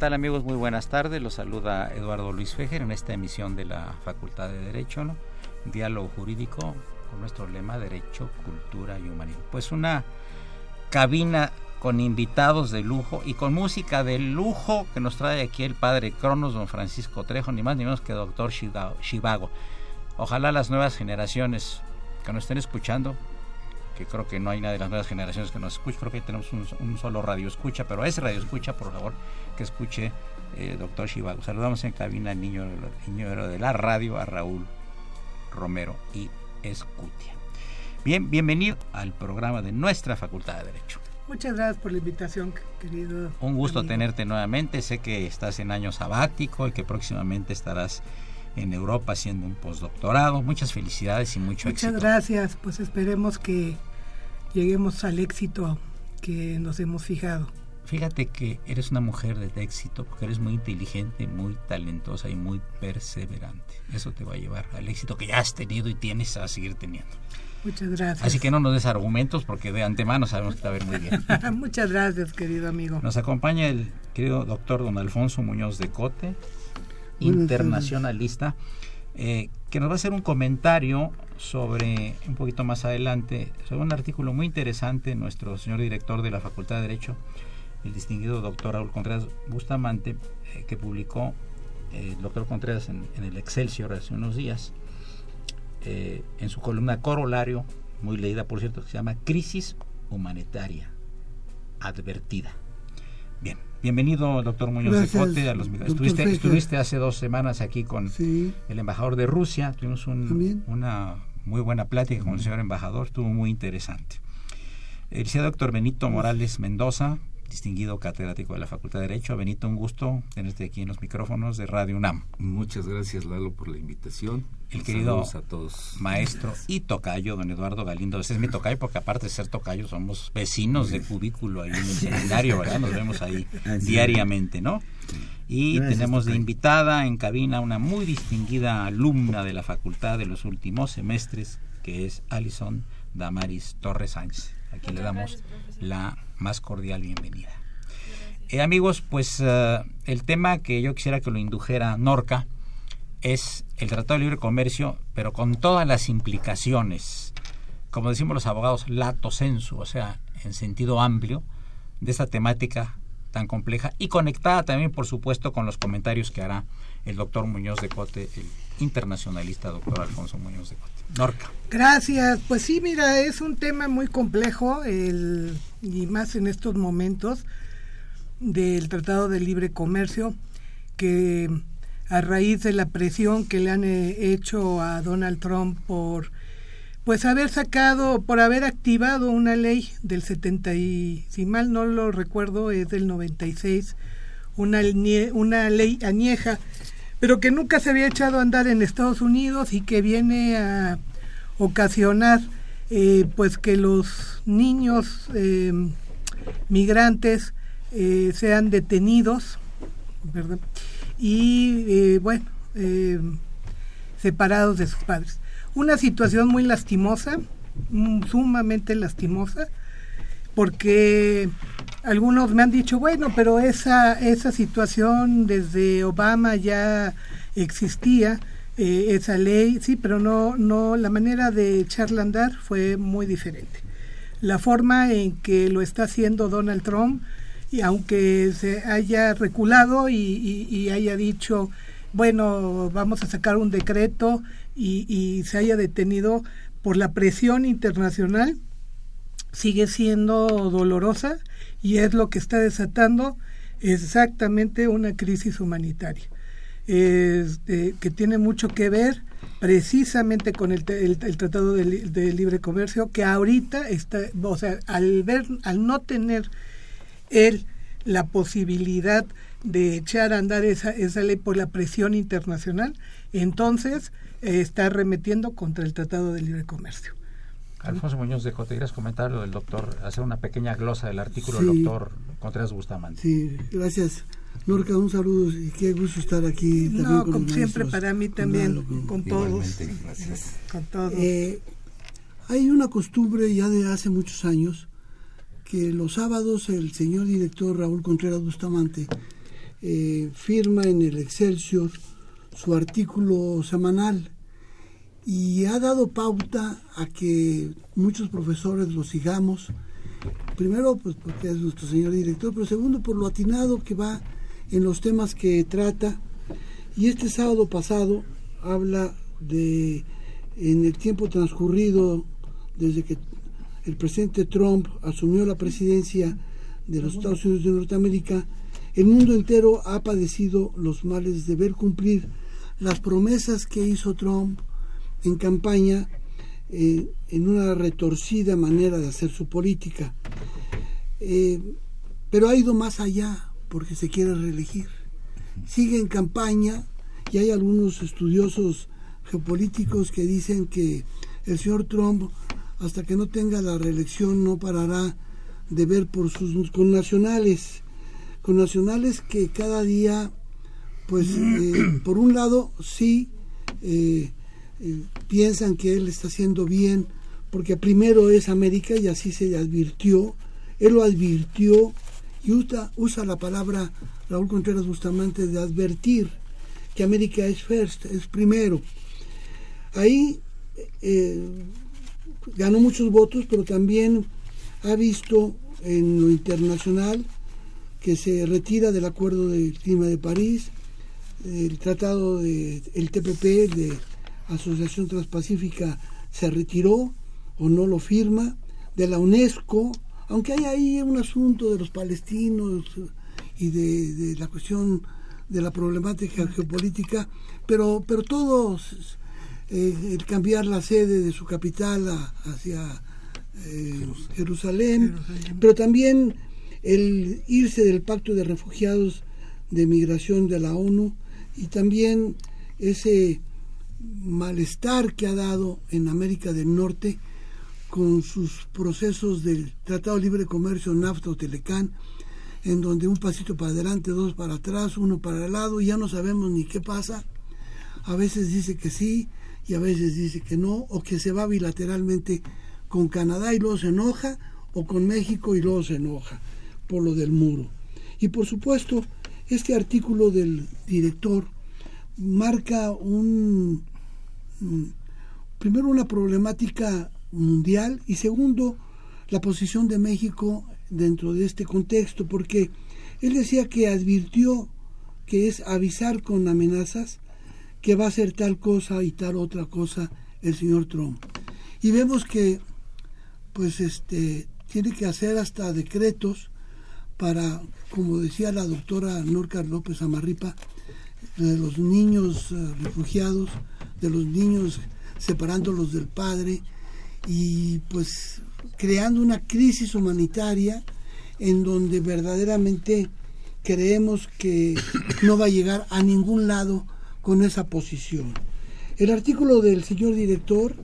Tal amigos? Muy buenas tardes. Los saluda Eduardo Luis Fejer en esta emisión de la Facultad de Derecho, ¿no? Diálogo jurídico con nuestro lema Derecho, Cultura y Humanismo. Pues una cabina con invitados de lujo y con música de lujo que nos trae aquí el padre Cronos, don Francisco Trejo, ni más ni menos que doctor Shivago. Ojalá las nuevas generaciones que nos estén escuchando que creo que no hay nadie de las nuevas generaciones que nos escuche, creo que tenemos un, solo radio escucha, pero ese radio escucha, por favor, que escuche eh, doctor Shivago. Saludamos en cabina al niño, niño de la radio, a Raúl Romero y Escutia. Bien, bienvenido al programa de nuestra Facultad de Derecho. Muchas gracias por la invitación, querido. Un gusto tenerte nuevamente. Sé que estás en año sabático y que próximamente estarás en Europa haciendo un postdoctorado. Muchas felicidades y mucho éxito. Muchas gracias. Pues esperemos que lleguemos al éxito que nos hemos fijado. Fíjate que eres una mujer de éxito porque eres muy inteligente, muy talentosa y muy perseverante. Eso te va a llevar al éxito que ya has tenido y tienes a seguir teniendo. Muchas gracias. Así que no nos des argumentos porque de antemano sabemos que te va a ver muy bien. Muchas gracias, querido amigo. Nos acompaña el querido doctor don Alfonso Muñoz de Cote, internacionalista, eh, que nos va a hacer un comentario sobre, un poquito más adelante, sobre un artículo muy interesante, nuestro señor director de la Facultad de Derecho, el distinguido doctor Raúl Contreras Bustamante, eh, que publicó eh, el doctor Contreras en, el Excelsior hace unos días, en su columna Corolario, muy leída por cierto, que se llama Crisis Humanitaria Advertida. Bien, bienvenido doctor Muñoz de Cote. A los, estuviste, estuviste, hace dos semanas aquí con el embajador de Rusia, tuvimos una muy buena plática con el señor embajador, estuvo muy interesante. El señor doctor Benito Morales Mendoza, distinguido catedrático de la Facultad de Derecho. Benito, un gusto tenerte aquí en los micrófonos de Radio UNAM. Muchas gracias, Lalo, por la invitación. El querido a todos. maestro y tocayo, don Eduardo Galindo. Ese es mi tocayo porque aparte de ser tocayo somos vecinos de cubículo ahí en el seminario, ¿verdad? Nos vemos ahí diariamente, ¿no? Y tenemos de invitada en cabina una muy distinguida alumna de la facultad de los últimos semestres, que es Alison Damaris Torres Sánchez, a quien le damos la más cordial bienvenida. Eh, amigos, pues eh, el tema que yo quisiera que lo indujera Norca es el Tratado de Libre Comercio, pero con todas las implicaciones, como decimos los abogados, lato sensu, o sea, en sentido amplio, de esta temática tan compleja y conectada también, por supuesto, con los comentarios que hará el doctor Muñoz de Cote, el internacionalista doctor Alfonso Muñoz de Cote. Gracias. Pues sí, mira, es un tema muy complejo el, y más en estos momentos del Tratado de Libre Comercio que a raíz de la presión que le han eh, hecho a Donald Trump por pues haber sacado, por haber activado una ley del 70 y, si mal no lo recuerdo, es del 96, una, una ley añeja, pero que nunca se había echado a andar en Estados Unidos y que viene a ocasionar eh, pues que los niños eh, migrantes eh, sean detenidos, ¿verdad? Y bueno, separados de sus padres una situación muy lastimosa, mm, sumamente lastimosa, porque algunos me han dicho, bueno, pero esa, esa situación desde Obama ya existía, eh, esa ley, sí, pero no, no, la manera de echarla andar fue muy diferente. La forma en que lo está haciendo Donald Trump, y aunque se haya reculado y haya dicho, bueno, vamos a sacar un decreto y, se haya detenido por la presión internacional sigue siendo dolorosa y es lo que está desatando exactamente una crisis humanitaria este, que tiene mucho que ver precisamente con el, tratado de, libre comercio que ahorita está o sea al ver al no tener él la posibilidad de echar a andar esa, esa ley por la presión internacional entonces está remetiendo contra el Tratado de Libre Comercio. Alfonso Muñoz de ¿te quieres comentar lo del doctor, hacer una pequeña glosa del artículo del doctor Contreras Bustamante? Sí, gracias. Norca, un saludo y qué gusto estar aquí. No, como siempre, para mí también, con, todos. Gracias. Con todos. Eh, hay una costumbre ya de hace muchos años que los sábados el señor director Raúl Contreras Bustamante eh, firma en el Excelsior su artículo semanal y ha dado pauta a que muchos profesores lo sigamos. Primero, pues porque es nuestro señor director, pero segundo, por lo atinado que va en los temas que trata. Y este sábado pasado habla de, en el tiempo transcurrido desde que el presidente Trump asumió la presidencia de los Estados Unidos de Norteamérica, el mundo entero ha padecido los males de ver cumplir las promesas que hizo Trump en campaña eh, en una retorcida manera de hacer su política. Eh, pero ha ido más allá porque se quiere reelegir. Sigue en campaña y hay algunos estudiosos geopolíticos que dicen que el señor Trump, hasta que no tenga la reelección, no parará de ver por sus connacionales, connacionales que cada día pues eh, por un lado sí eh, eh, piensan que él está haciendo bien, porque primero es América y así se advirtió, él lo advirtió y usa, usa la palabra Raúl Contreras Bustamante de advertir que América es first, es primero. Ahí ganó muchos votos, pero también ha visto en lo internacional que se retira del acuerdo del clima de París, el tratado de TPP de Asociación Transpacífica se retiró o no lo firma de la UNESCO aunque hay ahí un asunto de los palestinos y de, la cuestión de la problemática geopolítica pero pero todos eh, el cambiar la sede de su capital hacia eh, Jerusalén, pero también el irse del pacto de refugiados de migración de la ONU y también ese malestar que ha dado en América del Norte con sus procesos del Tratado de Libre Comercio NAFTA o Telecán, en donde un pasito para adelante, dos para atrás, uno para el lado, y ya no sabemos ni qué pasa. A veces dice que sí y a veces dice que no, o que se va bilateralmente con Canadá y luego se enoja, o con México y luego se enoja por lo del muro. Y por supuesto, este artículo del director marca un primero una problemática mundial y segundo la posición de México dentro de este contexto porque Él decía que advirtió que es avisar con amenazas que va a hacer tal cosa y tal otra cosa el señor Trump. Y vemos que pues este tiene que hacer hasta decretos para, como decía la doctora Norca López Amarripa, de los niños eh, refugiados, de los niños separándolos del padre y pues creando una crisis humanitaria en donde verdaderamente creemos que no va a llegar a ningún lado con esa posición. El artículo del señor director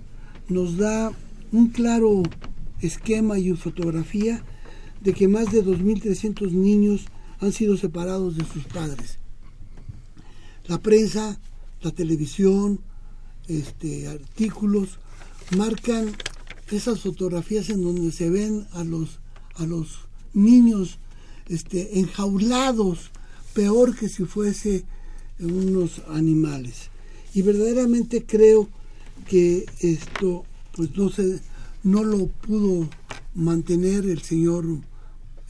nos da un claro esquema y fotografía de que más de 2.300 niños han sido separados de sus padres. La prensa, la televisión, este, artículos marcan esas fotografías en donde se ven a los, a los niños este, enjaulados, peor que si fuese unos animales. Y verdaderamente creo que esto pues no se no lo pudo mantener el señor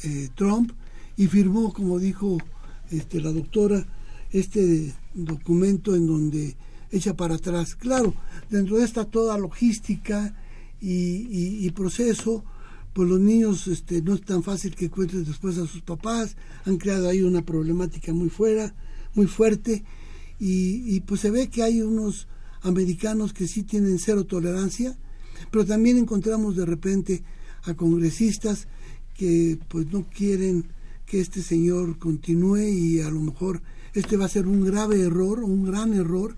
eh, Trump y firmó, como dijo este, la doctora, este documento en donde echa para atrás. Claro, dentro de esta toda logística y, proceso, pues los niños este, no es tan fácil que encuentren después a sus papás, han creado ahí una problemática muy fuera, muy fuerte, y, y pues se ve que hay unos americanos que sí tienen cero tolerancia, pero también encontramos de repente a congresistas que pues no quieren que este señor continúe y a lo mejor este va a ser un grave error, un gran error,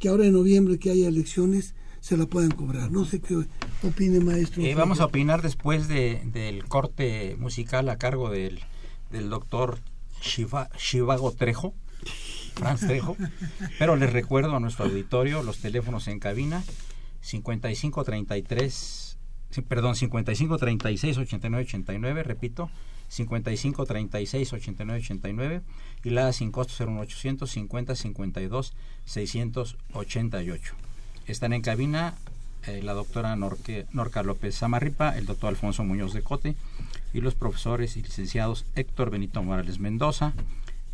que ahora en noviembre que haya elecciones se la puedan cobrar. No sé qué opine, maestro. Eh, vamos a opinar después de, del corte musical a cargo del, del doctor Shiva, Shivago Trejo, Franz Trejo, pero les recuerdo a nuestro auditorio los teléfonos en cabina 5533, perdón, 5536 8989, repito, 5536 8989 y la sin costo 01800 50 52 688. Están en cabina eh, la doctora Norque, Norca López Zamarripa, el doctor Alfonso Muñoz de Cote y los profesores y licenciados Héctor Benito Morales Mendoza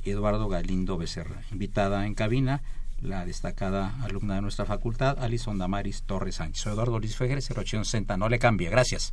y Eduardo Galindo Becerra. Invitada en cabina la destacada alumna de nuestra facultad, Alison Damaris Torres Sánchez. Eduardo Luis Fejer, 0860. No le cambie. Gracias.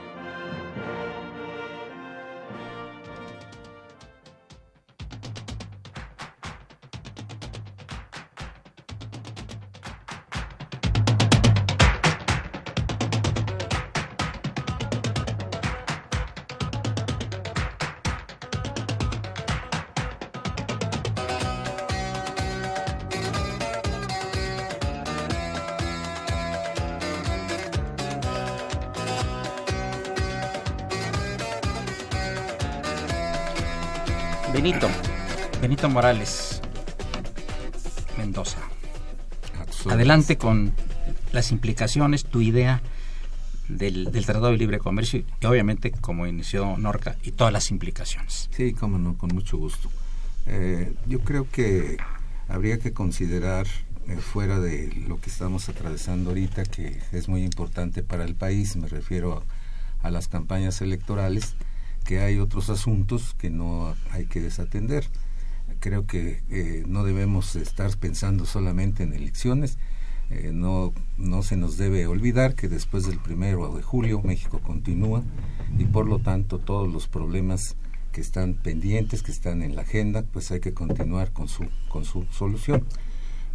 Morales Mendoza. Adelante con las implicaciones, tu idea del, Tratado de Libre Comercio y obviamente como inició Norca y todas las implicaciones. Sí, cómo no, con mucho gusto. Eh, yo creo que habría que considerar eh, fuera de lo que estamos atravesando ahorita, que es muy importante para el país, me refiero a las campañas electorales, que hay otros asuntos que no hay que desatender. Creo que eh, no debemos estar pensando solamente en elecciones. Eh, no, no se nos debe olvidar que después del primero de julio México continúa y por lo tanto todos los problemas que están pendientes, que están en la agenda, pues hay que continuar con su, con su solución.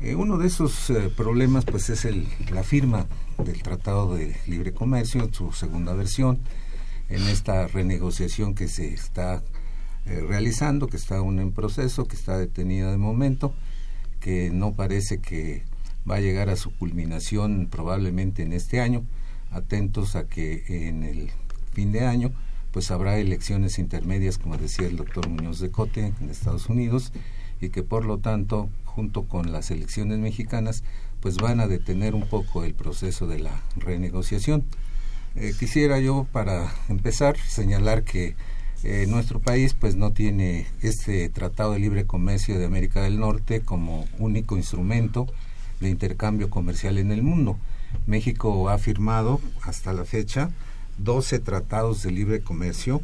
Eh, uno de esos problemas pues es el, la firma del Tratado de Libre Comercio en su segunda versión, en esta renegociación que se está eh, realizando, que está aún en proceso, que está detenida de momento, que no parece que va a llegar a su culminación probablemente en este año, atentos a que en el fin de año pues habrá elecciones intermedias, como decía el doctor Muñoz de Cote, en Estados Unidos, y que por lo tanto, junto con las elecciones mexicanas, pues van a detener un poco el proceso de la renegociación. Eh, quisiera yo, para empezar, señalar que eh, nuestro país pues no tiene este Tratado de Libre Comercio de América del Norte como único instrumento de intercambio comercial en el mundo. México ha firmado hasta la fecha 12 tratados de libre comercio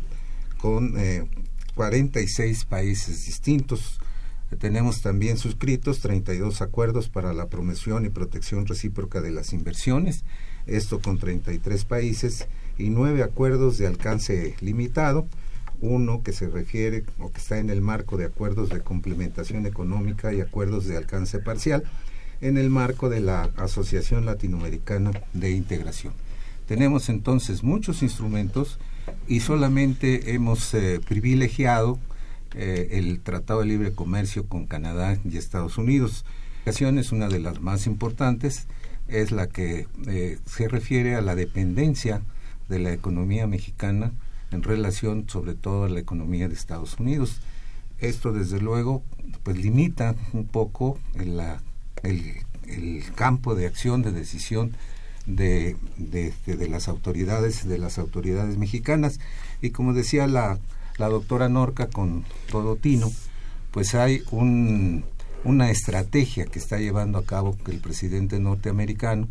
con eh, 46 países distintos. Tenemos también suscritos 32 acuerdos para la promoción y protección recíproca de las inversiones, esto con 33 países, y nueve acuerdos de alcance limitado, uno que se refiere o que está en el marco de acuerdos de complementación económica y acuerdos de alcance parcial, en el marco de la Asociación Latinoamericana de Integración. Tenemos entonces muchos instrumentos y solamente hemos eh, privilegiado eh, el Tratado de Libre Comercio con Canadá y Estados Unidos. Es una de las más importantes, es la que eh, se refiere a la dependencia de la economía mexicana en relación sobre todo a la economía de Estados Unidos. Esto desde luego pues limita un poco el, campo de acción, de decisión de, de, de, las autoridades, de las autoridades mexicanas. Y como decía la, la doctora Norca con todo tino, pues hay un, una estrategia que está llevando a cabo el presidente norteamericano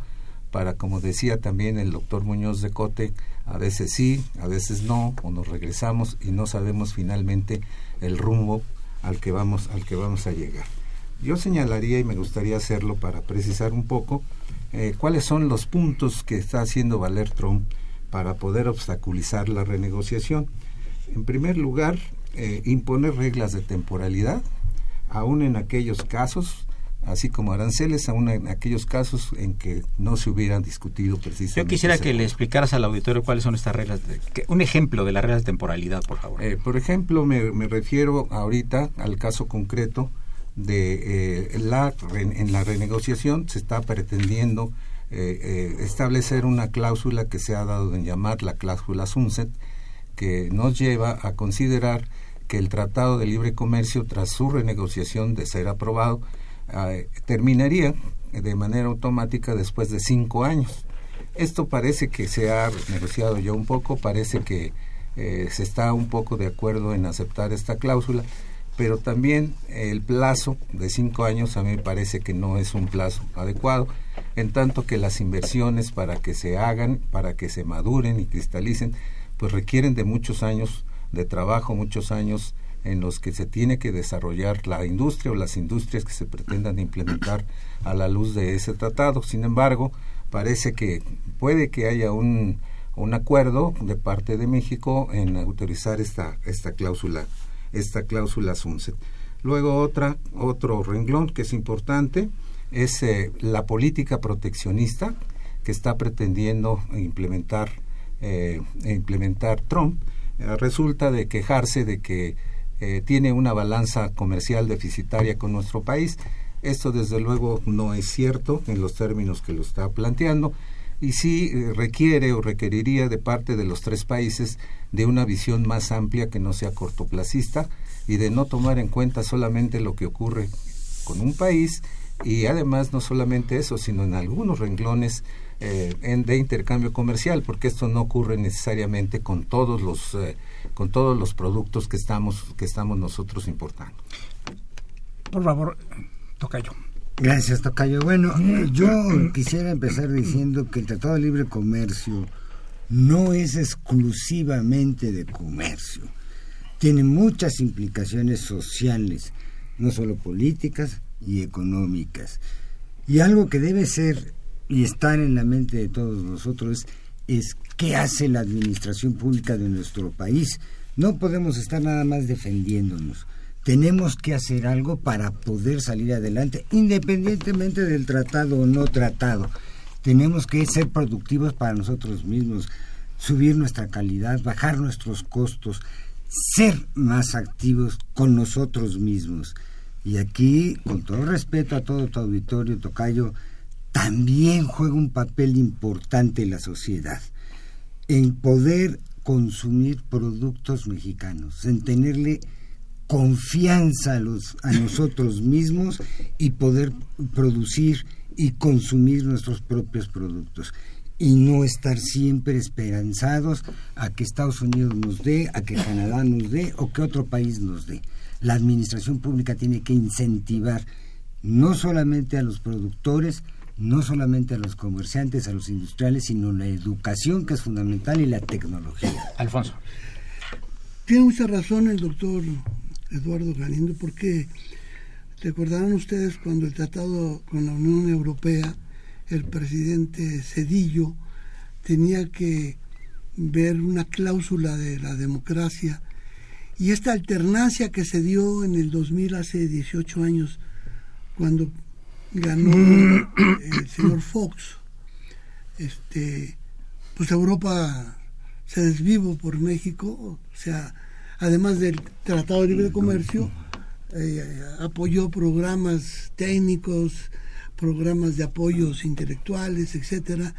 para, como decía también el doctor Muñoz de Cote, a veces sí, a veces no, o nos regresamos y no sabemos finalmente el rumbo al que vamos, al que vamos a llegar. Yo señalaría, y me gustaría hacerlo para precisar un poco, eh, cuáles son los puntos que está haciendo valer Trump para poder obstaculizar la renegociación. En primer lugar, eh, imponer reglas de temporalidad, aún en aquellos casos, así como aranceles, aún en aquellos casos en que no se hubieran discutido precisamente. Yo quisiera que le explicaras al auditorio cuáles son estas reglas, de, un ejemplo de las reglas de temporalidad, por favor. Eh, por ejemplo, me, me refiero ahorita al caso concreto de eh, la en la renegociación se está pretendiendo eh, eh, establecer una cláusula que se ha dado en llamar la cláusula sunset que nos lleva a considerar que el tratado de libre comercio tras su renegociación de ser aprobado terminaría de manera automática después de cinco años. Esto parece que se ha negociado ya un poco parece que se está un poco de acuerdo en aceptar esta cláusula pero también el plazo de cinco años a mí me parece que no es un plazo adecuado, en tanto que las inversiones para que se hagan, para que se maduren y cristalicen, pues requieren de muchos años de trabajo, muchos años en los que se tiene que desarrollar la industria o las industrias que se pretendan implementar a la luz de ese tratado. Sin embargo, parece que puede que haya un, un acuerdo de parte de México en autorizar esta, esta cláusula esta cláusula sunset. Luego otra, otro renglón que es importante es eh, la política proteccionista que está pretendiendo implementar, eh, implementar Trump. Eh, resulta de quejarse de que tiene una balanza comercial deficitaria con nuestro país. Esto desde luego no es cierto en los términos que lo está planteando y sí requiere o requeriría de parte de los tres países de una visión más amplia que no sea cortoplacista y de no tomar en cuenta solamente lo que ocurre con un país y además no solamente eso, sino en algunos renglones eh, de intercambio comercial, porque esto no ocurre necesariamente con todos los eh, con todos los productos que estamos que estamos nosotros importando. Por favor, Tocayo. Gracias, Tocayo. Bueno, yo quisiera empezar diciendo que el Tratado de Libre Comercio no es exclusivamente de comercio, tiene muchas implicaciones sociales, no solo políticas y económicas. Y algo que debe ser y estar en la mente de todos nosotros es qué hace la administración pública de nuestro país. No podemos estar nada más defendiéndonos. Tenemos que hacer algo para poder salir adelante, independientemente del tratado o no tratado tenemos que ser productivos para nosotros mismos, subir nuestra calidad, bajar nuestros costos, ser más activos con nosotros mismos. Y aquí, con todo respeto a todo tu auditorio, Tocayo, también juega un papel importante en la sociedad, en poder consumir productos mexicanos, en tenerle confianza a, los, a nosotros mismos y poder producir y consumir nuestros propios productos y no estar siempre esperanzados a que Estados Unidos nos dé, a que Canadá nos dé o que otro país nos dé. La administración pública tiene que incentivar no solamente a los productores, no solamente a los comerciantes, a los industriales, sino la educación que es fundamental y la tecnología. Alfonso. Tiene mucha razón el doctor Eduardo Galindo porque recordarán ustedes cuando el tratado con la Unión Europea el presidente Cedillo tenía que ver una cláusula de la democracia y esta alternancia que se dio en el 2000 hace 18 años cuando ganó el señor Fox este pues Europa se desvivo por México o sea además del Tratado de Libre Comercio eh, apoyó programas técnicos programas de apoyos intelectuales, etcétera,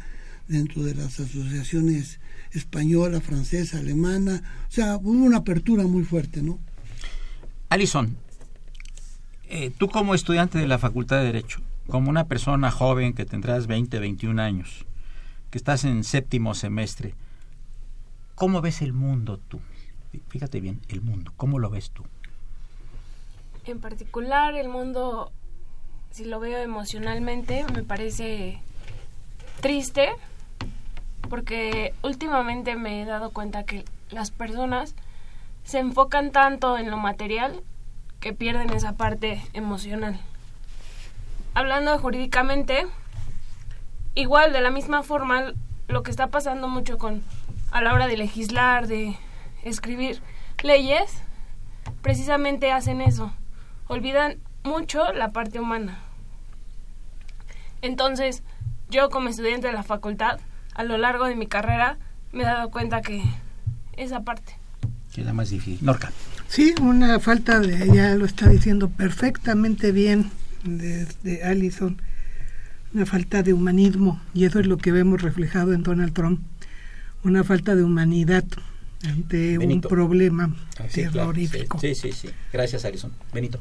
dentro de las asociaciones española, francesa, alemana. O sea, hubo una apertura muy fuerte, ¿no? Alison, eh, tú como estudiante de la Facultad de Derecho, como una persona joven que tendrás 20, 21 años, que estás en séptimo semestre, ¿cómo ves el mundo tú? Fíjate bien, el mundo, ¿cómo lo ves tú? En particular, el mundo si lo veo emocionalmente, me parece triste porque últimamente me he dado cuenta que las personas se enfocan tanto en lo material que pierden esa parte emocional. Hablando jurídicamente, igual de la misma forma lo que está pasando mucho con a la hora de legislar, de escribir leyes, precisamente hacen eso. Olvidan mucho la parte humana. Entonces, yo como estudiante de la facultad, a lo largo de mi carrera, me he dado cuenta que esa parte. Queda más difícil. Norca. Sí, una falta de, ella lo está diciendo perfectamente bien de Allison, una falta de humanismo, y eso es lo que vemos reflejado en Donald Trump, una falta de humanidad ante un problema ah, terrorífico. sí, sí, sí. Gracias, Allison. Benito.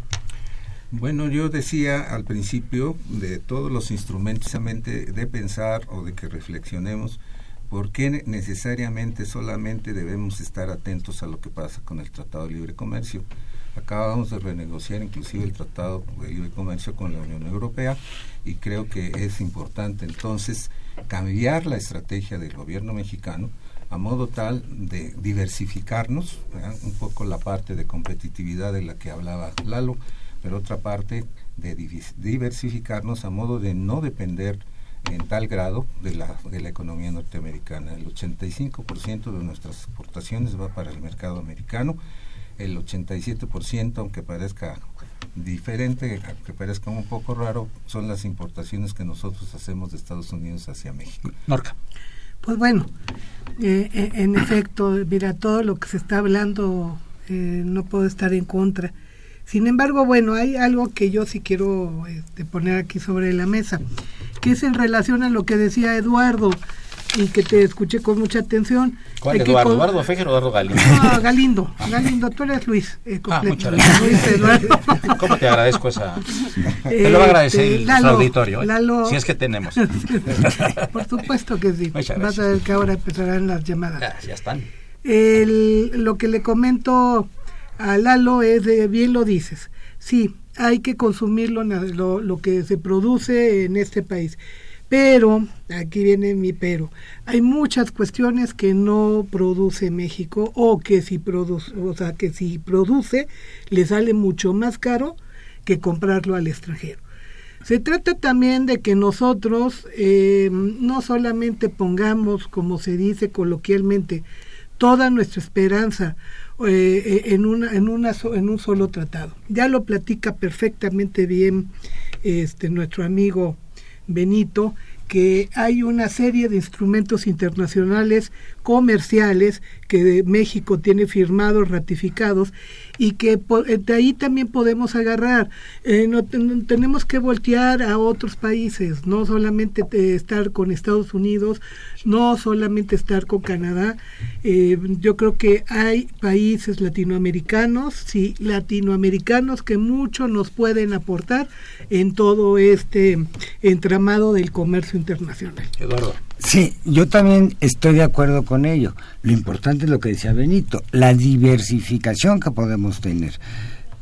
Bueno, yo decía al principio de todos los instrumentos de pensar o de que reflexionemos por qué necesariamente solamente debemos estar atentos a lo que pasa con el Tratado de Libre Comercio. Acabamos de renegociar inclusive el Tratado de Libre Comercio con la Unión Europea y creo que es importante entonces cambiar la estrategia del gobierno mexicano a modo tal de diversificarnos, un poco la parte de competitividad de la que hablaba Lalo, pero otra parte de diversificarnos a modo de no depender en tal grado de la, de la economía norteamericana. El 85% de nuestras exportaciones va para el mercado americano, el 87%, aunque parezca diferente, aunque parezca un poco raro, son las importaciones que nosotros hacemos de Estados Unidos hacia México. Norca. Pues bueno, eh, eh, en efecto, mira, todo lo que se está hablando eh, no puedo estar en contra. Sin embargo, bueno, hay algo que yo sí quiero este, poner aquí sobre la mesa, que es en relación a lo que decía Eduardo y que te escuché con mucha atención. ¿Cuál Eduardo? ¿Eduardo Fejer o Eduardo Galindo? No, Galindo, Galindo, tú eres Luis. Eh, ah, muchas gracias. Luis Eduardo. ¿Cómo te agradezco esa? Te lo va a agradecer el este, auditorio, ¿eh? si es que tenemos. Por supuesto que sí. Vas a ver que ahora empezarán las llamadas. Ya, ya están. El, lo que le comento a Lalo es de, bien lo dices, sí, hay que consumir lo, lo, que se produce en este país. Pero, aquí viene mi pero, hay muchas cuestiones que no produce México o que si produce, o sea, que si produce le sale mucho más caro que comprarlo al extranjero. Se trata también de que nosotros eh, no solamente pongamos, como se dice coloquialmente, toda nuestra esperanza eh, en, una, en, una, en un solo tratado. Ya lo platica perfectamente bien este, nuestro amigo Benito, que hay una serie de instrumentos internacionales comerciales que México tiene firmados, ratificados, y que de ahí también podemos agarrar. Eh, tenemos que voltear a otros países, no solamente estar con Estados Unidos, no solamente estar con Canadá. Eh, yo creo que hay países latinoamericanos, sí, latinoamericanos que mucho nos pueden aportar en todo este entramado del comercio internacional. Eduardo. Sí, yo también estoy de acuerdo con ello. Lo importante es lo que decía Benito, la diversificación que podemos tener.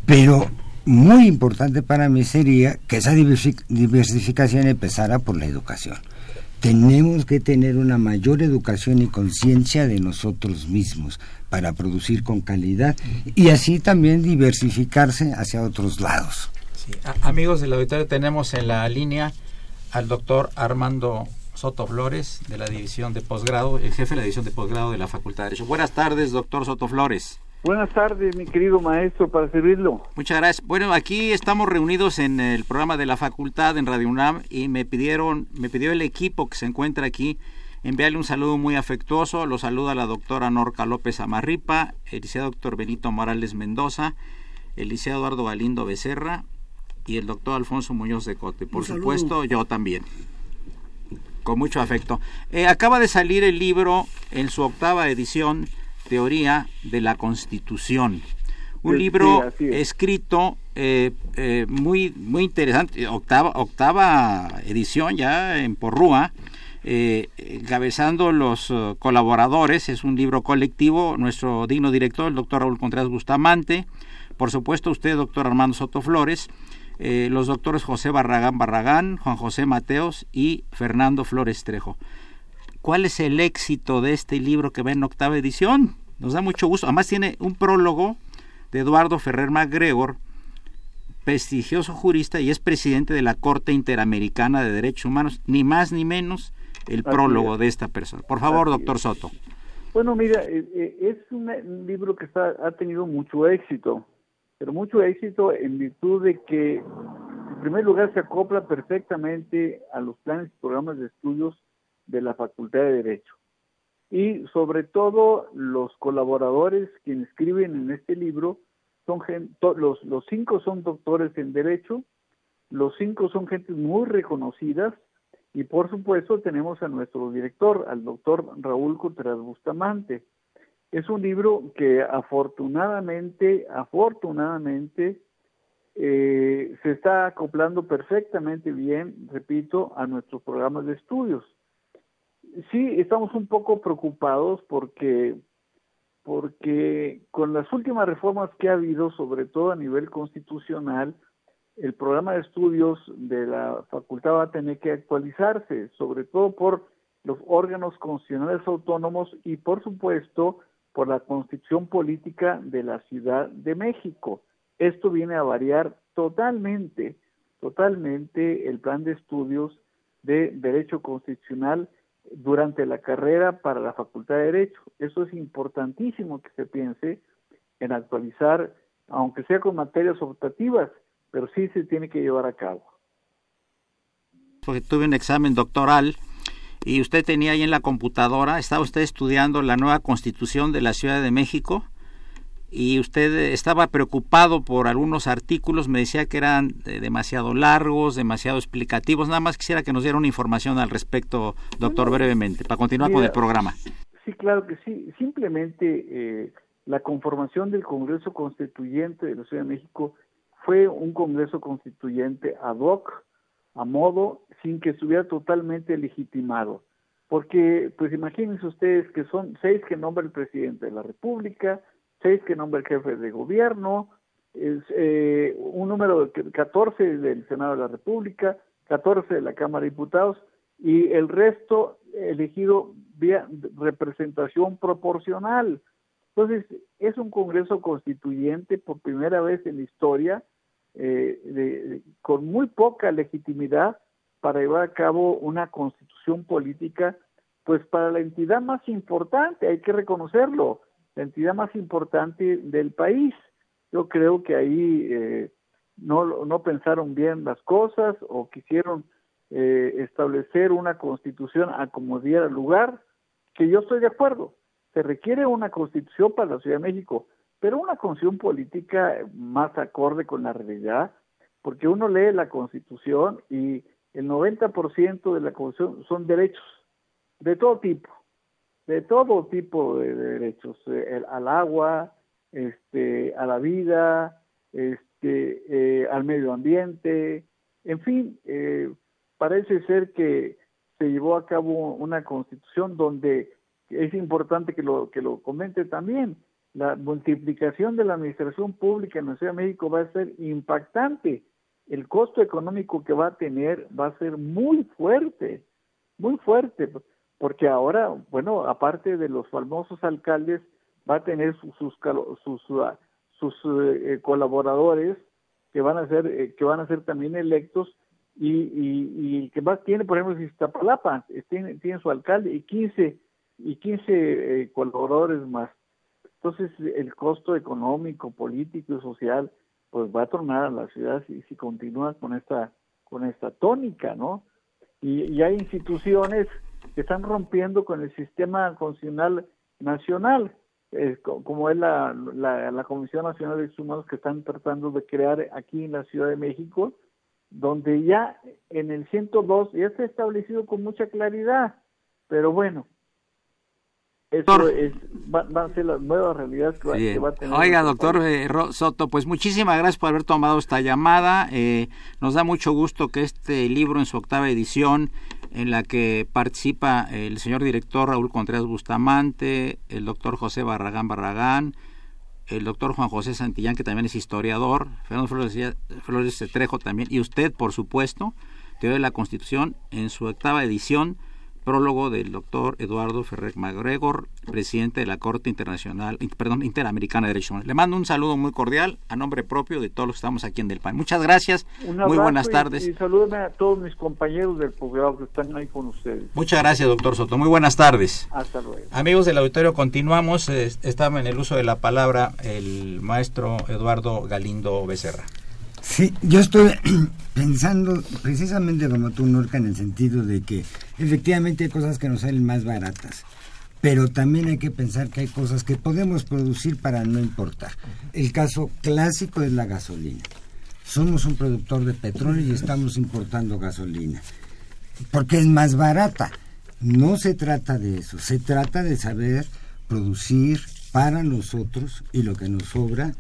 Pero muy importante para mí sería que esa diversificación empezara por la educación. Tenemos que tener una mayor educación y conciencia de nosotros mismos para producir con calidad y así también diversificarse hacia otros lados. amigos del auditorio, tenemos en la línea al doctor Armando Soto Flores, de la división de posgrado, el jefe de la división de posgrado de la Facultad de Derecho. Buenas tardes, doctor Soto Flores. Buenas tardes, mi querido maestro, para servirlo. Muchas gracias. Bueno, aquí estamos reunidos en el programa de la facultad en Radio UNAM y me pidieron, me pidió el equipo que se encuentra aquí enviarle un saludo muy afectuoso. Lo saluda la doctora Norca López Amarripa, el licenciado doctor Benito Morales Mendoza, el licenciado Eduardo Galindo Becerra y el doctor Alfonso Muñoz de Cote. Por supuesto, yo también con mucho afecto. Eh, acaba de salir el libro en su octava edición, Teoría de la Constitución. Un libro escrito eh, eh, muy, muy interesante, octava, octava edición ya en Porrúa, encabezando los colaboradores, es un libro colectivo, nuestro digno director, el doctor Raúl Contreras Bustamante, por supuesto usted, doctor Armando Soto Flores, eh, los doctores José Barragán Barragán, Juan José Mateos y Fernando Flores Trejo. ¿Cuál es el éxito de este libro que va en octava edición? Nos da mucho gusto. Además tiene un prólogo de Eduardo Ferrer MacGregor, prestigioso jurista y es presidente de la Corte Interamericana de Derechos Humanos, ni más ni menos el prólogo de esta persona. Por favor, doctor Soto. Bueno, mira, eh, eh, es un libro que está, ha tenido mucho éxito pero mucho éxito en virtud de que, en primer lugar, se acopla perfectamente a los planes y programas de estudios de la Facultad de Derecho. Y sobre todo, los colaboradores quienes escriben en este libro, son los, los cinco son doctores en Derecho, los cinco son gentes muy reconocidas, y por supuesto tenemos a nuestro director, al doctor Raúl Contreras Bustamante, es un libro que afortunadamente, afortunadamente, eh, se está acoplando perfectamente bien, repito, a nuestros programas de estudios. Sí, estamos un poco preocupados porque, porque con las últimas reformas que ha habido, sobre todo a nivel constitucional, el programa de estudios de la facultad va a tener que actualizarse, sobre todo por los órganos constitucionales autónomos y, por supuesto, por la constitución política de la Ciudad de México. Esto viene a variar totalmente, totalmente el plan de estudios de Derecho Constitucional durante la carrera para la Facultad de Derecho. Eso es importantísimo que se piense en actualizar, aunque sea con materias optativas, pero sí se tiene que llevar a cabo. Porque tuve un examen doctoral y usted tenía ahí en la computadora, estaba usted estudiando la nueva constitución de la Ciudad de México y usted estaba preocupado por algunos artículos, me decía que eran eh, demasiado largos, demasiado explicativos. Nada más quisiera que nos diera una información al respecto, doctor, brevemente, para continuar con el programa. Sí, claro que sí. Simplemente eh, la conformación del Congreso Constituyente de la Ciudad de México fue un Congreso Constituyente ad hoc, a modo sin que estuviera totalmente legitimado. Porque, pues imagínense ustedes que son seis que nombra el presidente de la República, seis que nombra el jefe de gobierno, es, eh, un número de 14 del Senado de la República, 14 de la Cámara de Diputados y el resto elegido vía representación proporcional. Entonces, es un Congreso constituyente por primera vez en la historia eh, con muy poca legitimidad para llevar a cabo una constitución política, pues para la entidad más importante, hay que reconocerlo, la entidad más importante del país. Yo creo que ahí eh, no, no pensaron bien las cosas o quisieron eh, establecer una constitución a como diera lugar, que yo estoy de acuerdo. Se requiere una constitución para la Ciudad de México, pero una constitución política más acorde con la realidad, porque uno lee la constitución y el 90% de la constitución son derechos de todo tipo, de todo tipo de, derechos, eh, al agua, este, a la vida, este, eh, al medio ambiente, en fin, eh, parece ser que se llevó a cabo una constitución donde es importante que lo que lo comente también. La multiplicación de la administración pública en la Ciudad de México va a ser impactante. El costo económico que va a tener va a ser muy fuerte, muy fuerte, porque ahora, bueno, aparte de los famosos alcaldes, va a tener sus sus, sus, eh, colaboradores que van a ser eh, que van a ser también electos y, y, y que más tiene, por ejemplo, Iztapalapa, tiene, tiene su alcalde y 15 y 15 eh, colaboradores más. Entonces, el costo económico, político y social, pues va a tornar a la ciudad si, si continúa con esta, con esta tónica, ¿no? Y, y hay instituciones que están rompiendo con el sistema constitucional nacional, eh, como es la, la, la, Comisión Nacional de Derechos Humanos que están tratando de crear aquí en la Ciudad de México, donde ya en el 102 ya está establecido con mucha claridad, pero bueno, eso es, van a ser las nuevas realidades que, va, a tener. Oiga, doctor eh, Soto, pues muchísimas gracias por haber tomado esta llamada. Eh, nos da mucho gusto que este libro en su octava edición, en la que participa el señor director Raúl Contreras Bustamante, el doctor José Barragán Barragán, el doctor Juan José Santillán, que también es historiador, Fernando Flores, Flores Trejo también, y usted, por supuesto, Teoría de la Constitución, en su octava edición prólogo del doctor Eduardo Ferrer MacGregor, presidente de la Corte Internacional, perdón, Interamericana de Derechos Humanos. Le mando un saludo muy cordial a nombre propio de todos los que estamos aquí en Del Pan. Muchas gracias, muy buenas tardes. Y, salúdeme a todos mis compañeros del programa que están ahí con ustedes. Muchas gracias, doctor Soto. Muy buenas tardes. Hasta luego. Amigos del auditorio, continuamos. Estaba en el uso de la palabra el maestro Eduardo Galindo Becerra. Sí, yo estoy pensando precisamente como tú, Norca, en el sentido de que efectivamente hay cosas que nos salen más baratas, pero también hay que pensar que hay cosas que podemos producir para no importar. El caso clásico es la gasolina. Somos un productor de petróleo y estamos importando gasolina, porque es más barata. No se trata de eso, se trata de saber producir para nosotros y lo que nos sobra,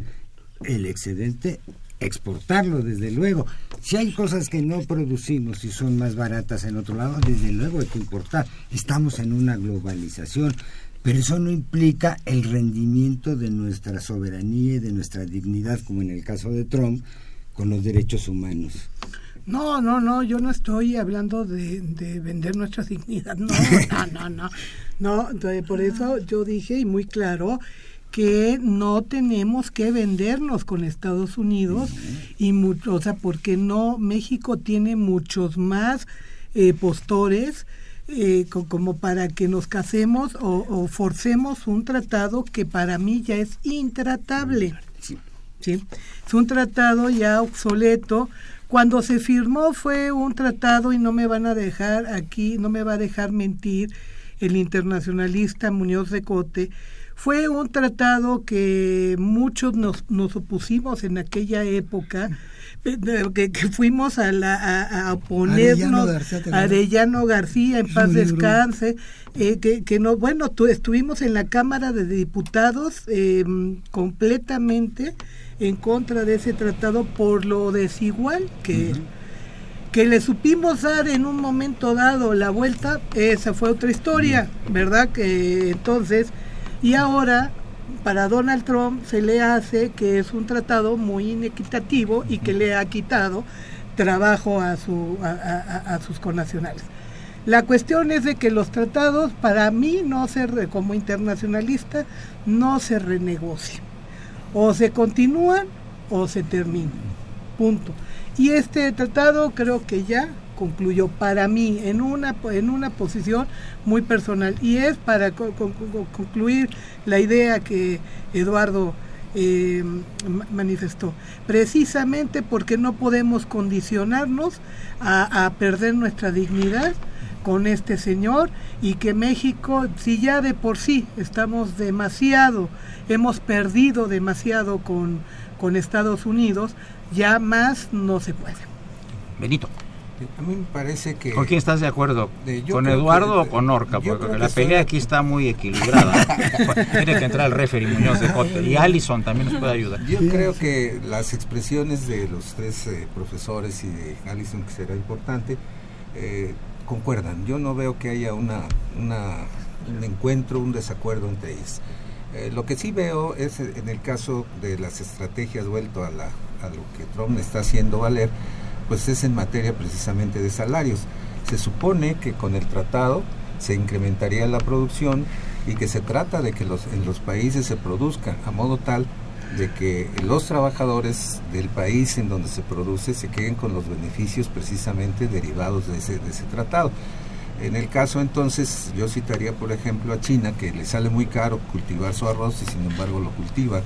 el excedente exportarlo, desde luego. Si hay cosas que no producimos y son más baratas en otro lado, desde luego hay que importar. Estamos en una globalización, pero eso no implica el rendimiento de nuestra soberanía y de nuestra dignidad, como en el caso de Trump, con los derechos humanos. No, no, no, yo no estoy hablando de, de vender nuestra dignidad, no, no, no, no, no, por eso yo dije y muy claro que no tenemos que vendernos con Estados Unidos y mucho, o sea, porque no México tiene muchos más eh, postores eh, como para que nos casemos o, forcemos un tratado que para mí ya es intratable. Sí. ¿sí? Es un tratado ya obsoleto. Cuando se firmó fue un tratado y no me van a dejar aquí, no me va a dejar mentir el internacionalista Muñoz de Cote, fue un tratado que muchos nos, nos opusimos en aquella época, eh, que, que fuimos a, la, a, oponernos a Arellano García, en paz descanse, eh, que, que no, bueno, tu, estuvimos en la Cámara de Diputados eh, completamente en contra de ese tratado por lo desigual que... que le supimos dar en un momento dado la vuelta, esa fue otra historia, ¿verdad? Que entonces y ahora para Donald Trump se le hace que es un tratado muy inequitativo y que le ha quitado trabajo a, su, a, sus connacionales. La cuestión es de que los tratados, para mí, no se como internacionalista, no se renegocian. O se continúan o se terminan. Punto. Y este tratado creo que ya concluyó para mí en una, en una posición muy personal y es para concluir la idea que Eduardo eh, manifestó, precisamente porque no podemos condicionarnos a, a perder nuestra dignidad con este señor y que México, si ya de por sí estamos demasiado, hemos perdido demasiado con, con Estados Unidos, ya más no se puede. Benito. A mí me parece que... ¿Con quién estás de acuerdo? ¿Con Eduardo que- o con Orca? Porque la pelea aquí está muy equilibrada. Tiene que entrar el referee Muñoz de Cote. Y Allison también nos puede ayudar. Yo creo que las expresiones de los tres eh, profesores y de Allison, que será importante, eh, concuerdan. Yo no veo que haya una, una- un encuentro, un desacuerdo entre ellos. Eh, lo que sí veo es eh, en el caso de las estrategias vuelto a, la, a lo que Trump está haciendo valer, pues es en materia precisamente de salarios. Se supone que con el tratado se incrementaría la producción y que se trata de que en los países se produzca a modo tal de que los trabajadores del país en donde se produce se queden con los beneficios precisamente derivados de ese, tratado. En el caso entonces, yo citaría por ejemplo a China, que le sale muy caro cultivar su arroz y sin embargo lo cultiva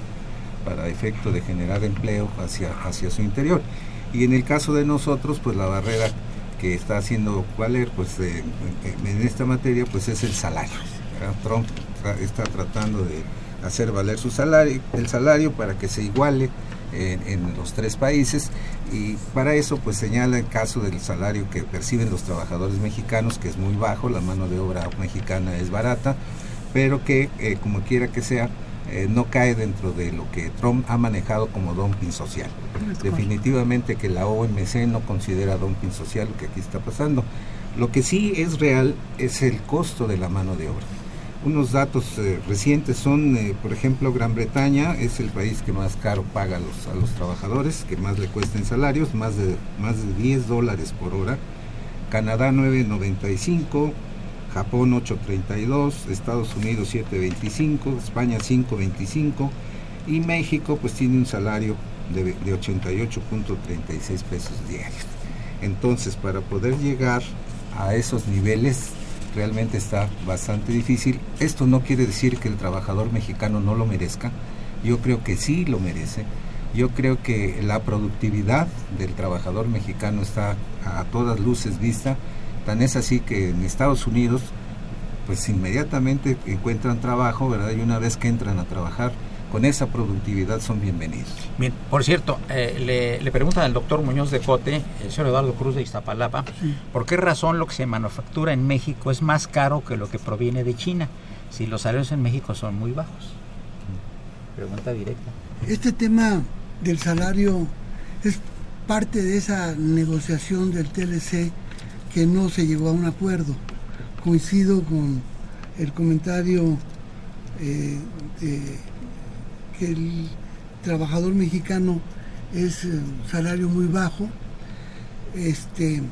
para efecto de generar empleo hacia su interior. Y en el caso de nosotros, pues la barrera que está haciendo valer pues eh, en, esta materia pues es el salario. Trump está tratando de hacer valer su salario, el salario para que se iguale en, en los tres países y para eso pues señala el caso del salario que perciben los trabajadores mexicanos que es muy bajo, la mano de obra mexicana es barata, pero que eh, como quiera que sea eh, no cae dentro de lo que Trump ha manejado como dumping social. Definitivamente que la OMC no considera dumping social lo que aquí está pasando. Lo que sí es real es el costo de la mano de obra. Unos datos eh, recientes son, eh, por ejemplo, Gran Bretaña es el país que más caro paga a los, a los trabajadores, que más le cuesta en salarios, más de, más de 10 dólares por hora. Canadá 9.95, Japón 8.32, Estados Unidos 7.25, España 5.25 y México pues tiene un salario de, de 88.36 pesos diarios. Entonces, para poder llegar a esos niveles realmente está bastante difícil. Esto no quiere decir que el trabajador mexicano no lo merezca. Yo creo que sí lo merece. Yo creo que la productividad del trabajador mexicano está a todas luces vista. Tan es así que en Estados Unidos, pues inmediatamente encuentran trabajo, ¿verdad? Y una vez que entran a trabajar con esa productividad son bienvenidos. Bien, por cierto, eh, le, le preguntan al doctor Muñoz de Cote, el señor Eduardo Cruz de Iztapalapa, ¿por qué razón lo que se manufactura en México es más caro que lo que proviene de China? Si los salarios en México son muy bajos. Pregunta directa. Este tema del salario es parte de esa negociación del TLC que no se llegó a un acuerdo. Coincido con el comentario eh, que el trabajador mexicano es eh, salario muy bajo este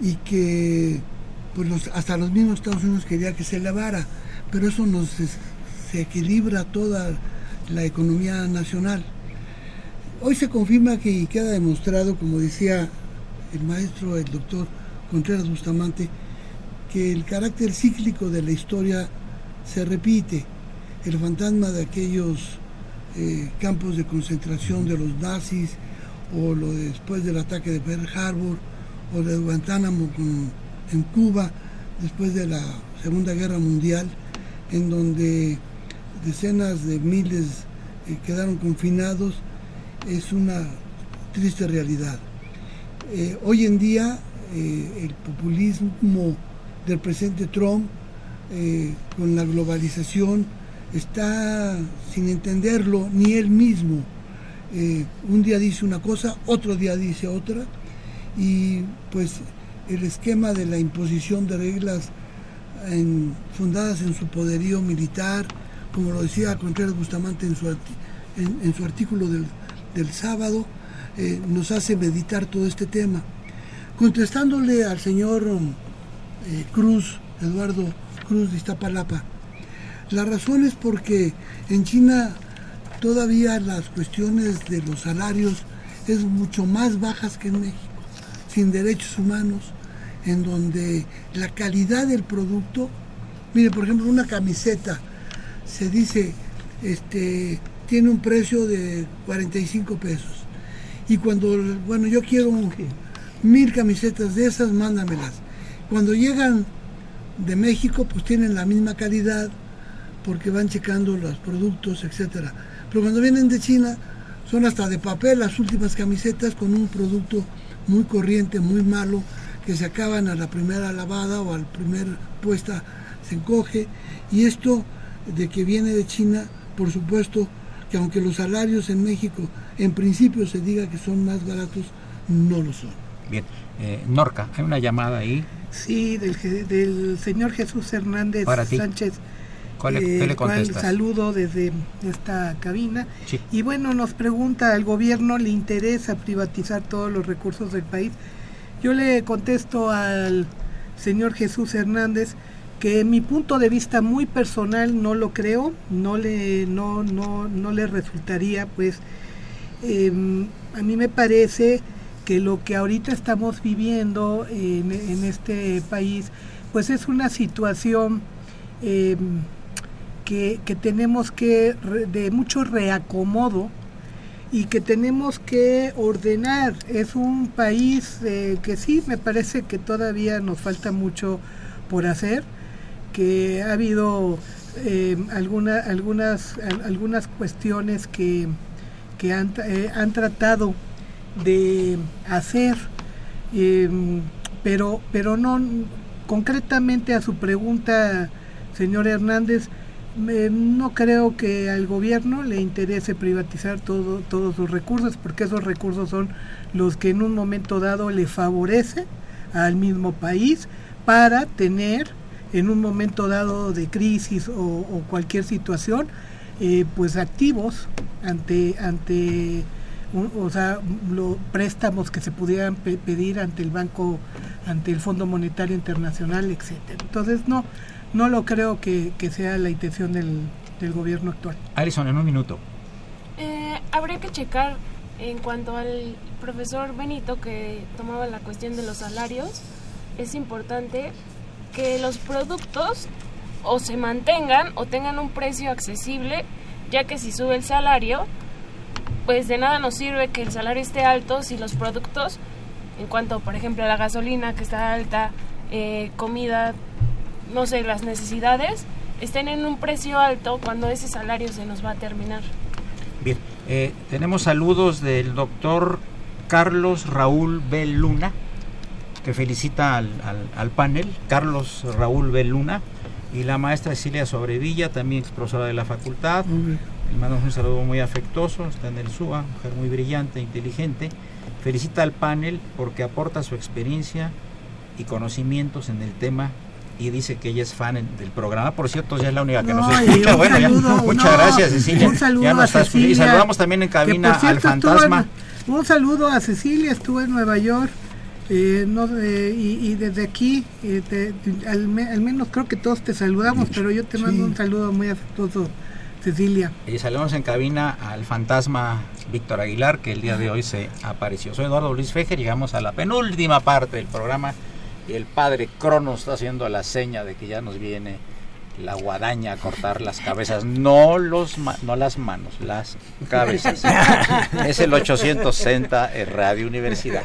y que pues los- hasta los mismos Estados Unidos quería que se elevara pero eso nos se equilibra toda la economía nacional hoy se confirma que y queda demostrado como decía el maestro el doctor Contreras Bustamante que el carácter cíclico de la historia se repite el fantasma de aquellos eh, campos de concentración de los nazis o lo de después del ataque de Pearl Harbor o de Guantánamo con- en Cuba después de la Segunda Guerra Mundial en donde decenas de miles eh, quedaron confinados es una triste realidad. Eh, hoy en día eh, el populismo del presidente Trump eh, con la globalización está sin entenderlo ni él mismo. Eh, un día dice una cosa, otro día dice otra, y pues el esquema de la imposición de reglas fundadas en su poderío militar, como lo decía Contreras Bustamante en su, en, su artículo del, del sábado, nos hace meditar todo este tema. Contestándole al señor eh, Cruz, Eduardo Cruz de Iztapalapa, la razón es porque en China todavía las cuestiones de los salarios es mucho más bajas que en México, sin derechos humanos, en donde la calidad del producto, mire, por ejemplo, una camiseta, se dice, este, tiene un precio de 45 pesos. Y cuando, bueno, yo quiero mil camisetas de esas, mándamelas. Cuando llegan de México, pues tienen la misma calidad porque van checando los productos, etcétera. Pero cuando vienen de China, son hasta de papel las últimas camisetas con un producto muy corriente, muy malo, que se acaban a la primera lavada o al primer puesta se encoge. Y esto de que viene de China, por supuesto, que aunque los salarios en México en principio se diga que son más baratos, no lo son. Bien, eh, Norca, hay una llamada ahí. Sí, del, del señor Jesús Hernández Sánchez. ¿Cuál, le, eh, contestas? saludo desde esta cabina. Y bueno, nos pregunta, ¿al gobierno le interesa privatizar todos los recursos del país? Yo le contesto al señor Jesús Hernández que en mi punto de vista muy personal no lo creo, no le, no, no, no le resultaría pues Em, a mí me parece que lo que ahorita estamos viviendo en, este país, pues es una situación em, que, tenemos que, de mucho reacomodo y que tenemos que ordenar. Es un país eh, que sí, me parece que todavía nos falta mucho por hacer, que ha habido em, alguna, algunas, algunas cuestiones que que han, eh, han tratado de hacer, em, pero, pero no concretamente a su pregunta, señor Hernández, no creo que al gobierno le interese privatizar todo, todos sus recursos, porque esos recursos son los que en un momento dado le favorece al mismo país para tener en un momento dado de crisis o cualquier situación, eh, pues activos ante ante o sea los préstamos que se pudieran pedir ante el banco ante el Fondo Monetario Internacional etcétera. Entonces no no lo creo que, sea la intención del, del, gobierno actual. Alison en un minuto. Eh, habría que checar en cuanto al profesor Benito que tomaba la cuestión de los salarios es importante que los productos o se mantengan o tengan un precio accesible, ya que si sube el salario, pues de nada nos sirve que el salario esté alto si los productos, en cuanto por ejemplo a la gasolina que está alta, eh, comida, no sé, las necesidades, estén en un precio alto cuando ese salario se nos va a terminar. Bien, eh, tenemos saludos del doctor Carlos Raúl B. Luna, que felicita al, al panel, Carlos Raúl B. Luna y la maestra Cecilia Sobrevilla, también profesora de la facultad. Le mandamos un saludo muy afectuoso, está en el SUA, mujer muy brillante, inteligente. Felicita al panel porque aporta su experiencia y conocimientos en el tema y dice que ella es fan del programa. Por cierto, ya es la única que nos escucha. Bueno, muchas gracias, Cecilia. Un saludo a Cecilia. Y saludamos también en cabina al fantasma. un saludo a Cecilia, estuvo en Nueva York eh, no, eh, y, desde aquí, eh, al, menos creo que todos te saludamos, pero yo te mando un saludo muy afectuoso, Cecilia. Y saludamos en cabina al fantasma Víctor Aguilar, que el día de hoy se apareció. Soy Eduardo Luis Fejer, llegamos a la penúltima parte del programa y el padre Cronos está haciendo la seña de que ya nos viene la guadaña a cortar las cabezas, no los no las manos, las cabezas. es el 860 Radio Universidad.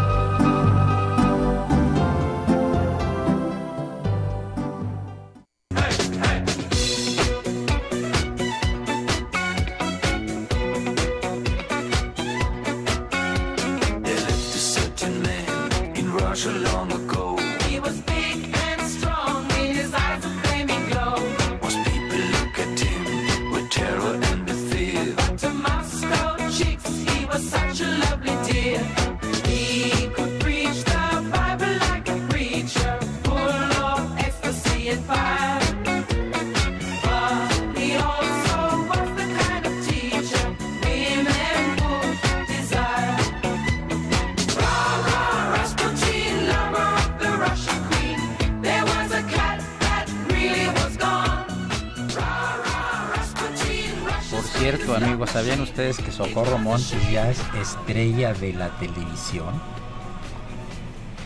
¿Sabían ustedes que Socorro Montes ya es estrella de la televisión?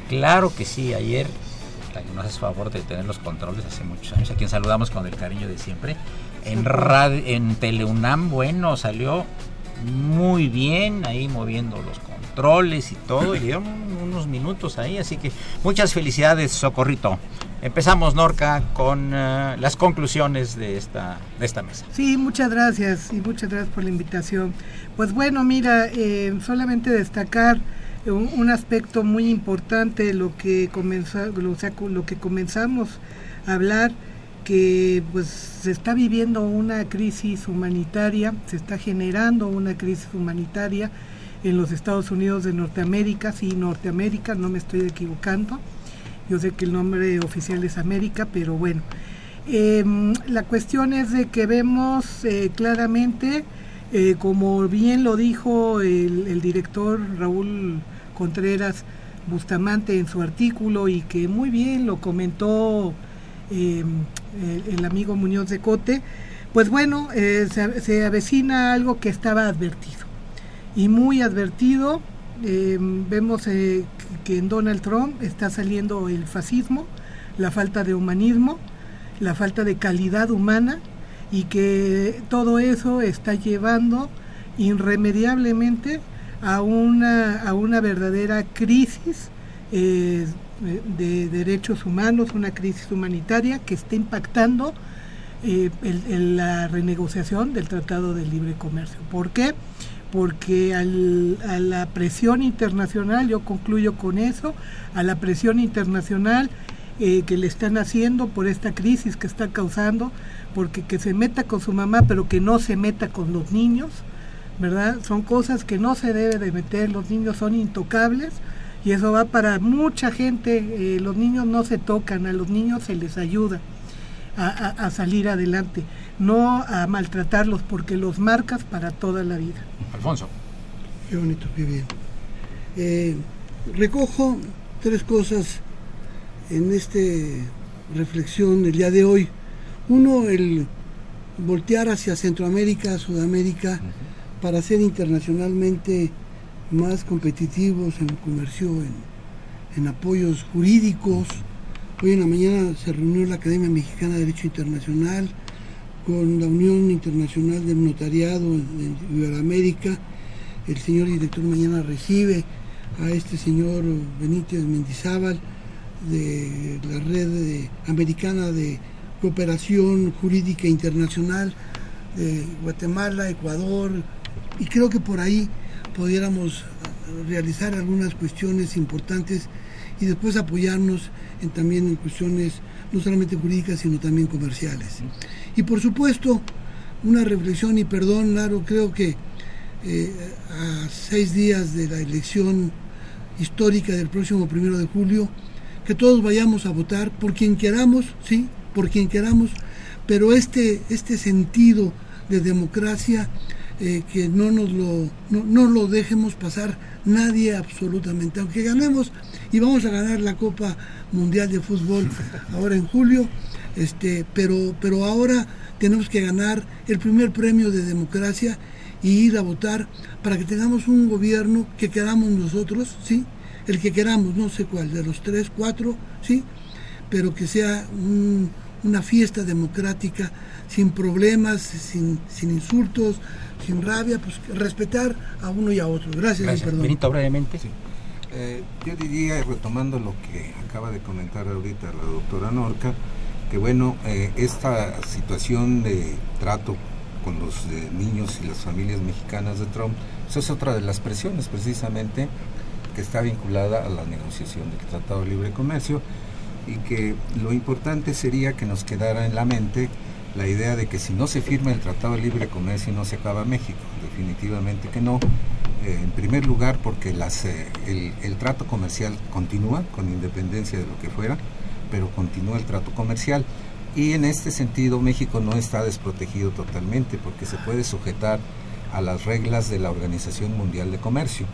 Claro que sí. Ayer nos hace favor de tener los controles hace muchos años, a quien saludamos con el cariño de siempre. En, radio, en Teleunam, bueno, salió muy bien ahí moviendo los controles y todo, y dieron unos minutos ahí, así que muchas felicidades, Socorrito. Empezamos, Norca, con eh, las conclusiones de esta, de esta mesa. Sí, muchas gracias y muchas gracias por la invitación. Pues bueno, mira, eh, solamente destacar un, aspecto muy importante lo que comenzó, lo, que comenzamos a hablar que pues se está viviendo una crisis humanitaria, se está generando una crisis humanitaria en los Estados Unidos de Norteamérica, sí, Norteamérica, no me estoy equivocando, yo sé que el nombre oficial es América, pero bueno, em, la cuestión es de que vemos eh, claramente, eh, como bien lo dijo el, director Raúl Contreras Bustamante en su artículo y que muy bien lo comentó em, el, amigo Muñoz de Cote, pues bueno, eh, se, avecina algo que estaba advertido y muy advertido. Em, vemos que en Donald Trump está saliendo el fascismo, la falta de humanismo, la falta de calidad humana y que todo eso está llevando irremediablemente a una, a una verdadera crisis eh, de derechos humanos, una crisis humanitaria que está impactando eh, la renegociación del Tratado de Libre Comercio. ¿Por qué? Porque a la presión internacional, yo concluyo con eso, a la presión internacional eh, que le están haciendo por esta crisis que está causando, porque que se meta con su mamá, pero que no se meta con los niños, ¿verdad? Son cosas que no se debe de meter, los niños son intocables y eso va para mucha gente, eh, los niños no se tocan, a los niños se les ayuda a, salir adelante, no a maltratarlos porque los marcas para toda la vida. Alfonso. Qué bonito, qué bien. Eh, recojo tres cosas en esta reflexión del día de hoy. Uno, el voltear hacia Centroamérica, Sudamérica, para ser internacionalmente más competitivos en comercio, en, apoyos jurídicos. Hoy en la mañana se reunió la Academia Mexicana de Derecho Internacional con la Unión Internacional del Notariado en Iberoamérica. El señor director mañana recibe a este señor Benítez Mendizábal de la red americana de cooperación jurídica internacional de Guatemala, Ecuador, y creo que por ahí pudiéramos realizar algunas cuestiones importantes y después apoyarnos en, también en cuestiones no solamente jurídicas, sino también comerciales. Y por supuesto, una reflexión y perdón, claro, creo que eh, a seis días de la elección histórica del próximo primero de julio, que todos vayamos a votar por quien queramos, sí, por quien queramos, pero este, este sentido de democracia eh, que no nos lo, no, lo dejemos pasar nadie absolutamente. Aunque ganemos y vamos a ganar la Copa Mundial de Fútbol ahora en julio, este, pero, pero ahora tenemos que ganar el primer premio de democracia y ir a votar para que tengamos un gobierno que queramos nosotros, ¿sí? El que queramos, no sé cuál, de los tres, cuatro, ¿sí? Pero que sea una fiesta democrática sin problemas, sin, sin insultos, sin rabia, pues respetar a uno y a otro. Gracias, Gracias. perdón. Benito, brevemente. Eh, yo diría, retomando lo que acaba de comentar ahorita la doctora Norca, que bueno, eh, esta situación de trato con los eh, niños y las familias mexicanas de Trump, eso pues es otra de las presiones precisamente que está vinculada a la negociación del Tratado de Libre Comercio y que lo importante sería que nos quedara en la mente la idea de que si no se firma el Tratado de Libre Comercio no se acaba México. Definitivamente que no. Eh, en primer lugar porque eh, el, trato comercial continúa con independencia de lo que fuera, pero continúa el trato comercial. Y en este sentido México no está desprotegido totalmente porque se puede sujetar a las reglas de la Organización Mundial de Comercio.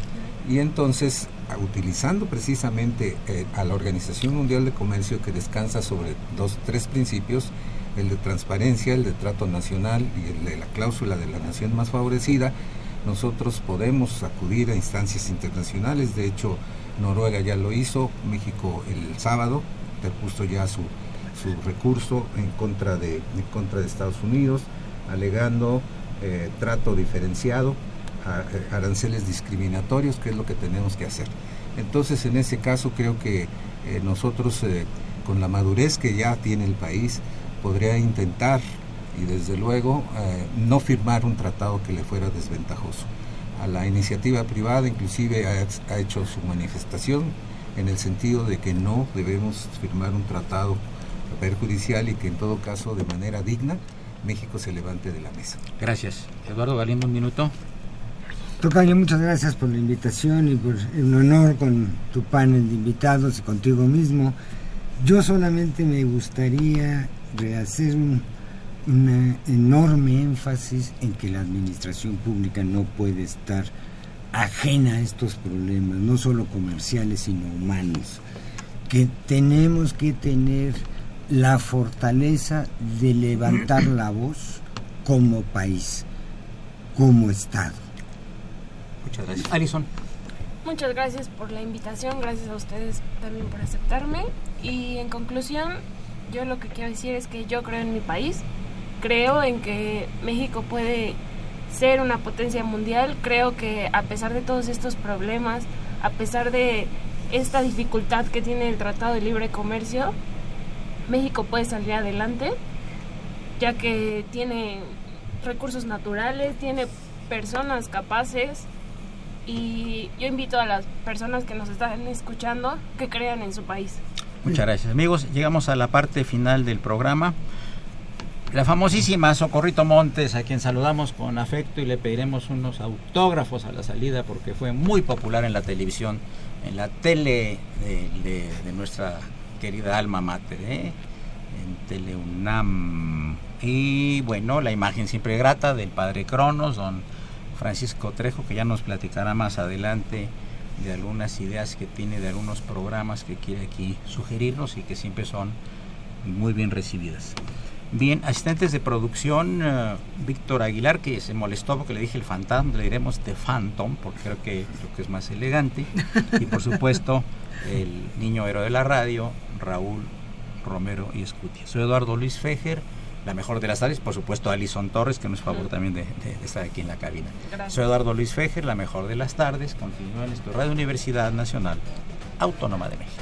Y entonces, utilizando precisamente eh, a la Organización Mundial de Comercio que descansa sobre dos, tres principios, el de transparencia, el de trato nacional y el de la cláusula de la nación más favorecida, nosotros podemos acudir a instancias internacionales. De hecho, Noruega ya lo hizo, México el sábado interpuso ya su, su recurso en contra de, en contra de Estados Unidos, alegando eh, trato diferenciado, aranceles discriminatorios, que es lo que tenemos que hacer. Entonces, en ese caso, creo que eh, nosotros, eh, con la madurez que ya tiene el país, podría intentar y desde luego no firmar un tratado que le fuera desventajoso. A la iniciativa privada inclusive ha, hecho su manifestación en el sentido de que no debemos firmar un tratado perjudicial y que en todo caso de manera digna México se levante de la mesa. Gracias. Eduardo Galindo, un minuto. Tocayo, muchas gracias por la invitación y por un honor con tu panel de invitados y contigo mismo. Yo solamente me gustaría rehacer un, enorme énfasis en que la administración pública no puede estar ajena a estos problemas, no solo comerciales, sino humanos. Que tenemos que tener la fortaleza de levantar la voz como país, como Estado Muchas gracias. Alison. Muchas gracias por la invitación, gracias a ustedes también por aceptarme. Y en conclusión, yo lo que quiero decir es que yo creo en mi país, creo en que México puede ser una potencia mundial, creo que a pesar de todos estos problemas, a pesar de esta dificultad que tiene el Tratado de Libre Comercio, México puede salir adelante, ya que tiene recursos naturales, tiene personas capaces y yo invito a las personas que nos están escuchando que crean en su país. Muchas gracias amigos. Llegamos a la parte final del programa. La famosísima Socorrito Montes, a quien saludamos con afecto y le pediremos unos autógrafos a la salida porque fue muy popular en la televisión, en la tele de, nuestra querida alma mater, ¿eh? en Teleunam. Y bueno, la imagen siempre grata del padre Cronos, don Francisco Trejo, que ya nos platicará más adelante de algunas ideas que tiene, de algunos programas que quiere aquí sugerirnos y que siempre son muy bien recibidas. Bien, asistentes de producción, eh, Víctor Aguilar, que se molestó porque le dije el fantasma, le diremos The Phantom, porque creo que, creo que es más elegante. Y por supuesto, el niño héroe de la radio, Raúl Romero y Escutia. Soy Eduardo Luis Fejer la mejor de las tardes, por supuesto Alison Torres, que nos favor también de, estar aquí en la cabina. Soy Eduardo Luis Fejer, la mejor de las tardes, continúa en nuestra Radio Universidad Nacional Autónoma de México.